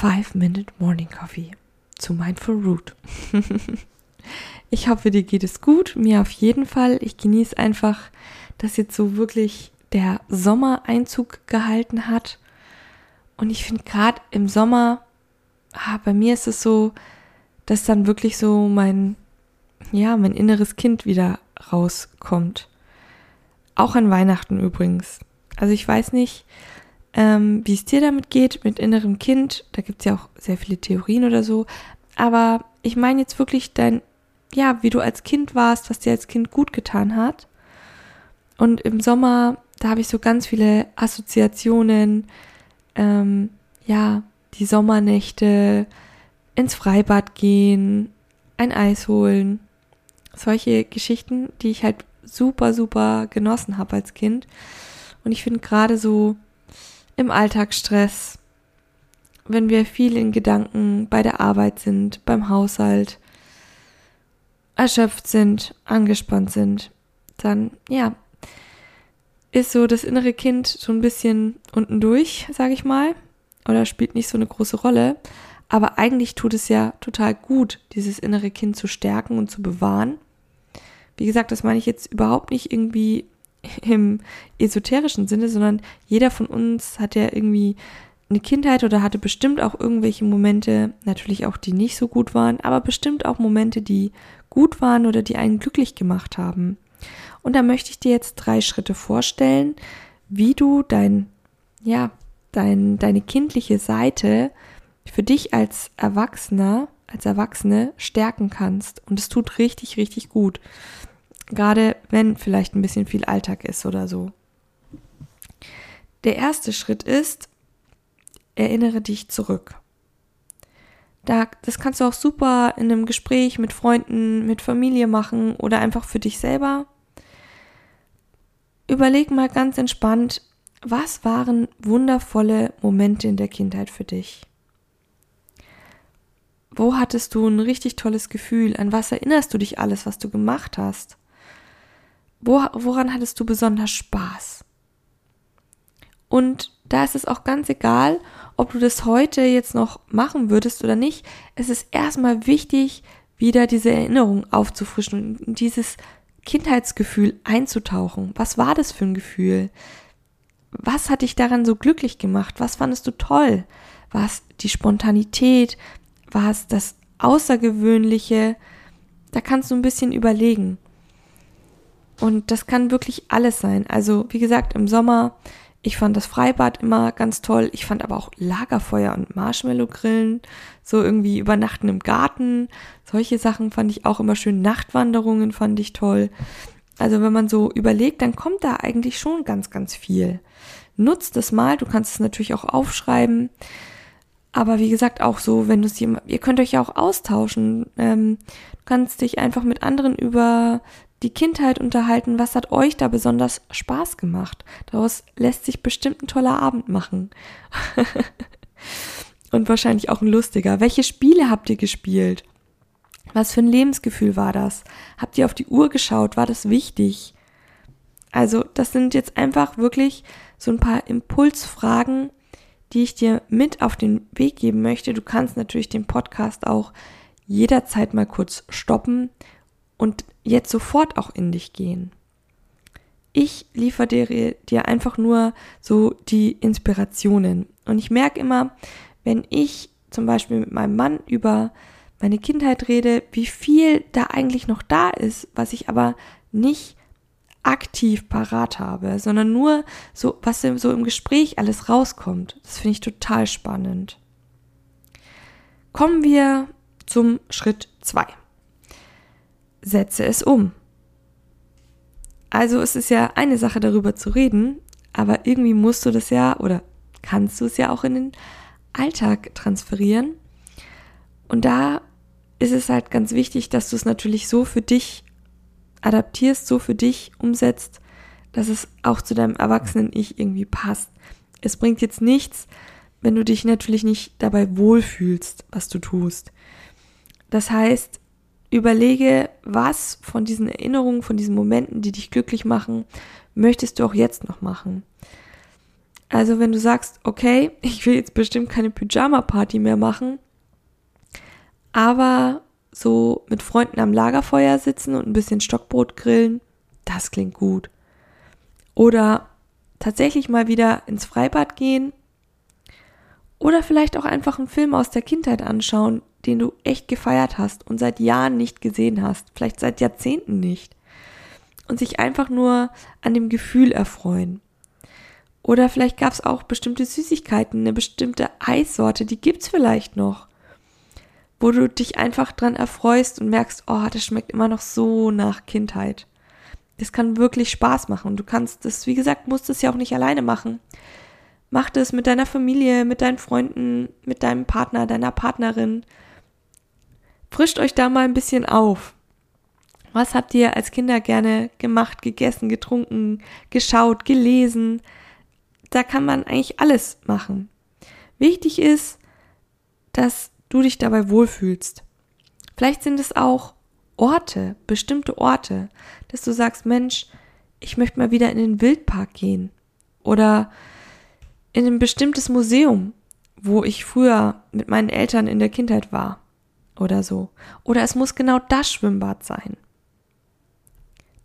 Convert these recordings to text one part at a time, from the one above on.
5 Minute Morning Coffee zu Mindful Root. ich hoffe, dir geht es gut, mir auf jeden Fall. Ich genieße einfach, dass jetzt so wirklich der Sommer Einzug gehalten hat. Und ich finde gerade im Sommer, ah, bei mir ist es so, dass dann wirklich so mein, ja, mein inneres Kind wieder rauskommt. Auch an Weihnachten übrigens. Also ich weiß nicht, ähm, wie es dir damit geht, mit innerem Kind. Da gibt es ja auch sehr viele Theorien oder so. Aber ich meine jetzt wirklich dein, ja, wie du als Kind warst, was dir als Kind gut getan hat. Und im Sommer, da habe ich so ganz viele Assoziationen. Ähm, ja, die Sommernächte, ins Freibad gehen, ein Eis holen. Solche Geschichten, die ich halt super, super genossen habe als Kind. Und ich finde gerade so im Alltagsstress, wenn wir viel in Gedanken bei der Arbeit sind, beim Haushalt, erschöpft sind, angespannt sind, dann ja, ist so das innere Kind so ein bisschen unten durch, sage ich mal, oder spielt nicht so eine große Rolle. Aber eigentlich tut es ja total gut, dieses innere Kind zu stärken und zu bewahren. Wie gesagt, das meine ich jetzt überhaupt nicht irgendwie im esoterischen Sinne, sondern jeder von uns hat ja irgendwie eine Kindheit oder hatte bestimmt auch irgendwelche Momente, natürlich auch die nicht so gut waren, aber bestimmt auch Momente, die gut waren oder die einen glücklich gemacht haben. Und da möchte ich dir jetzt drei Schritte vorstellen, wie du dein, ja, dein, deine kindliche Seite für dich als Erwachsener, als Erwachsene stärken kannst. Und es tut richtig, richtig gut. Gerade wenn vielleicht ein bisschen viel Alltag ist oder so. Der erste Schritt ist, erinnere dich zurück. Da, das kannst du auch super in einem Gespräch mit Freunden, mit Familie machen oder einfach für dich selber. Überleg mal ganz entspannt, was waren wundervolle Momente in der Kindheit für dich? Wo hattest du ein richtig tolles Gefühl? An was erinnerst du dich alles, was du gemacht hast? Wo, woran hattest du besonders Spaß? Und da ist es auch ganz egal, ob du das heute jetzt noch machen würdest oder nicht. Es ist erstmal wichtig, wieder diese Erinnerung aufzufrischen und dieses Kindheitsgefühl einzutauchen. Was war das für ein Gefühl? Was hat dich daran so glücklich gemacht? Was fandest du toll? War es die Spontanität? War es das Außergewöhnliche? Da kannst du ein bisschen überlegen. Und das kann wirklich alles sein. Also, wie gesagt, im Sommer, ich fand das Freibad immer ganz toll. Ich fand aber auch Lagerfeuer und Marshmallow-Grillen, so irgendwie übernachten im Garten. Solche Sachen fand ich auch immer schön. Nachtwanderungen fand ich toll. Also, wenn man so überlegt, dann kommt da eigentlich schon ganz, ganz viel. Nutzt es mal. Du kannst es natürlich auch aufschreiben. Aber wie gesagt, auch so, wenn du es ihr könnt euch ja auch austauschen. Ähm, du kannst dich einfach mit anderen über die Kindheit unterhalten, was hat euch da besonders Spaß gemacht. Daraus lässt sich bestimmt ein toller Abend machen. Und wahrscheinlich auch ein lustiger. Welche Spiele habt ihr gespielt? Was für ein Lebensgefühl war das? Habt ihr auf die Uhr geschaut? War das wichtig? Also, das sind jetzt einfach wirklich so ein paar Impulsfragen, die ich dir mit auf den Weg geben möchte. Du kannst natürlich den Podcast auch jederzeit mal kurz stoppen und jetzt sofort auch in dich gehen. Ich liefere dir, dir einfach nur so die Inspirationen. Und ich merke immer, wenn ich zum Beispiel mit meinem Mann über meine Kindheit rede, wie viel da eigentlich noch da ist, was ich aber nicht aktiv parat habe, sondern nur so, was so im Gespräch alles rauskommt. Das finde ich total spannend. Kommen wir zum Schritt 2 setze es um. Also es ist ja eine Sache darüber zu reden, aber irgendwie musst du das ja oder kannst du es ja auch in den Alltag transferieren. Und da ist es halt ganz wichtig, dass du es natürlich so für dich adaptierst, so für dich umsetzt, dass es auch zu deinem erwachsenen Ich irgendwie passt. Es bringt jetzt nichts, wenn du dich natürlich nicht dabei wohlfühlst, was du tust. Das heißt, überlege, was von diesen Erinnerungen, von diesen Momenten, die dich glücklich machen, möchtest du auch jetzt noch machen. Also wenn du sagst, okay, ich will jetzt bestimmt keine Pyjama-Party mehr machen, aber so mit Freunden am Lagerfeuer sitzen und ein bisschen Stockbrot grillen, das klingt gut. Oder tatsächlich mal wieder ins Freibad gehen. Oder vielleicht auch einfach einen Film aus der Kindheit anschauen, den du echt gefeiert hast und seit Jahren nicht gesehen hast, vielleicht seit Jahrzehnten nicht. Und sich einfach nur an dem Gefühl erfreuen. Oder vielleicht gab es auch bestimmte Süßigkeiten, eine bestimmte Eissorte, die gibt's vielleicht noch. Wo du dich einfach dran erfreust und merkst, oh, das schmeckt immer noch so nach Kindheit. Das kann wirklich Spaß machen. Du kannst das, wie gesagt, musst es ja auch nicht alleine machen. Mach das mit deiner Familie, mit deinen Freunden, mit deinem Partner, deiner Partnerin. Frischt euch da mal ein bisschen auf. Was habt ihr als Kinder gerne gemacht, gegessen, getrunken, geschaut, gelesen? da kann man eigentlich alles machen. Wichtig ist, dass du dich dabei wohlfühlst. Vielleicht sind es auch Orte, bestimmte Orte, dass du sagst, Mensch, ich möchte mal wieder in den Wildpark gehen oder in ein bestimmtes Museum, wo ich früher mit meinen Eltern in der Kindheit war oder so. Oder es muss genau das Schwimmbad sein.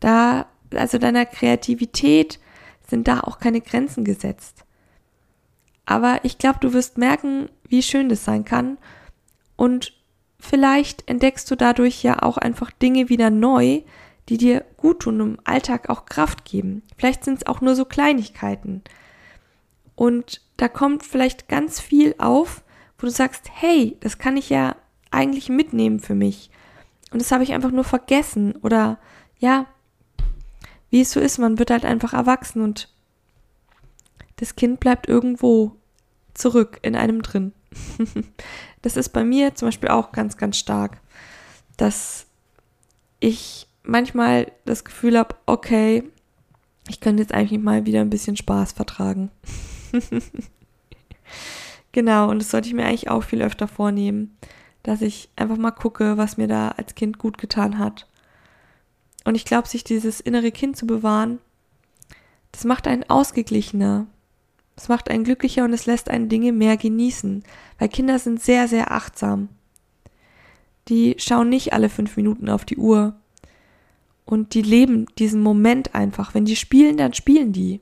Da, also deiner Kreativität sind da auch keine Grenzen gesetzt. Aber ich glaube, du wirst merken, wie schön das sein kann. Und vielleicht entdeckst du dadurch ja auch einfach Dinge wieder neu, die dir gut tun im Alltag auch Kraft geben. Vielleicht sind es auch nur so Kleinigkeiten. Und da kommt vielleicht ganz viel auf, wo du sagst, hey, das kann ich ja eigentlich mitnehmen für mich. Und das habe ich einfach nur vergessen. Oder ja, wie es so ist, man wird halt einfach erwachsen und das Kind bleibt irgendwo zurück in einem drin. das ist bei mir zum Beispiel auch ganz, ganz stark, dass ich manchmal das Gefühl habe, okay, ich könnte jetzt eigentlich mal wieder ein bisschen Spaß vertragen. genau, und das sollte ich mir eigentlich auch viel öfter vornehmen, dass ich einfach mal gucke, was mir da als Kind gut getan hat und ich glaube, sich dieses innere Kind zu bewahren, das macht einen ausgeglichener. Es macht einen glücklicher und es lässt einen Dinge mehr genießen, weil Kinder sind sehr, sehr achtsam. Die schauen nicht alle fünf Minuten auf die Uhr. Und die leben diesen Moment einfach. Wenn die spielen, dann spielen die.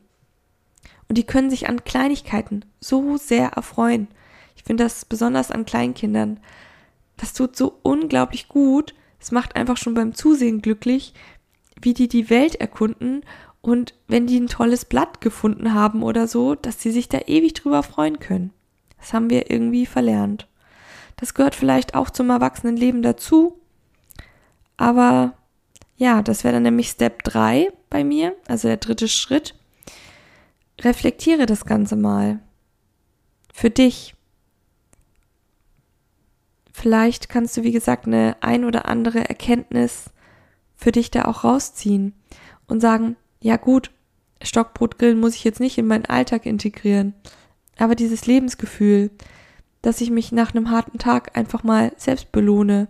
Und die können sich an Kleinigkeiten so sehr erfreuen. Ich finde das besonders an Kleinkindern. Das tut so unglaublich gut, es macht einfach schon beim Zusehen glücklich, wie die die Welt erkunden und wenn die ein tolles Blatt gefunden haben oder so, dass sie sich da ewig drüber freuen können. Das haben wir irgendwie verlernt. Das gehört vielleicht auch zum Erwachsenenleben dazu. Aber ja, das wäre dann nämlich Step 3 bei mir, also der dritte Schritt. Reflektiere das Ganze mal. Für dich. Vielleicht kannst du, wie gesagt, eine ein oder andere Erkenntnis für dich da auch rausziehen und sagen, ja gut, Stockbrotgrillen muss ich jetzt nicht in meinen Alltag integrieren, aber dieses Lebensgefühl, dass ich mich nach einem harten Tag einfach mal selbst belohne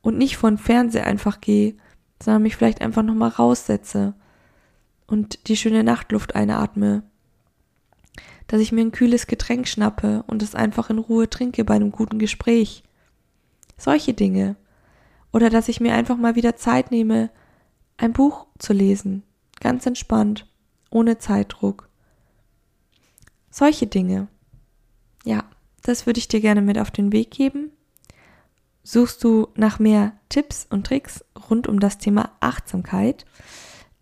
und nicht von Fernseher einfach gehe, sondern mich vielleicht einfach nochmal raussetze und die schöne Nachtluft einatme. Dass ich mir ein kühles Getränk schnappe und es einfach in Ruhe trinke bei einem guten Gespräch. Solche Dinge. Oder dass ich mir einfach mal wieder Zeit nehme, ein Buch zu lesen. Ganz entspannt, ohne Zeitdruck. Solche Dinge. Ja, das würde ich dir gerne mit auf den Weg geben. Suchst du nach mehr Tipps und Tricks rund um das Thema Achtsamkeit,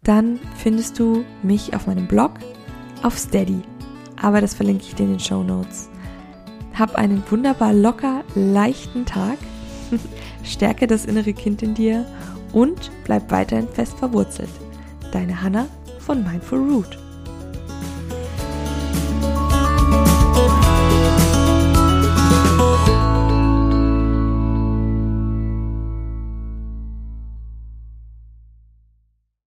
dann findest du mich auf meinem Blog auf Steady. Aber das verlinke ich dir in den Show Notes. Hab einen wunderbar locker leichten Tag Stärke das innere Kind in dir und bleib weiterhin fest verwurzelt. Deine Hanna von Mindful Root.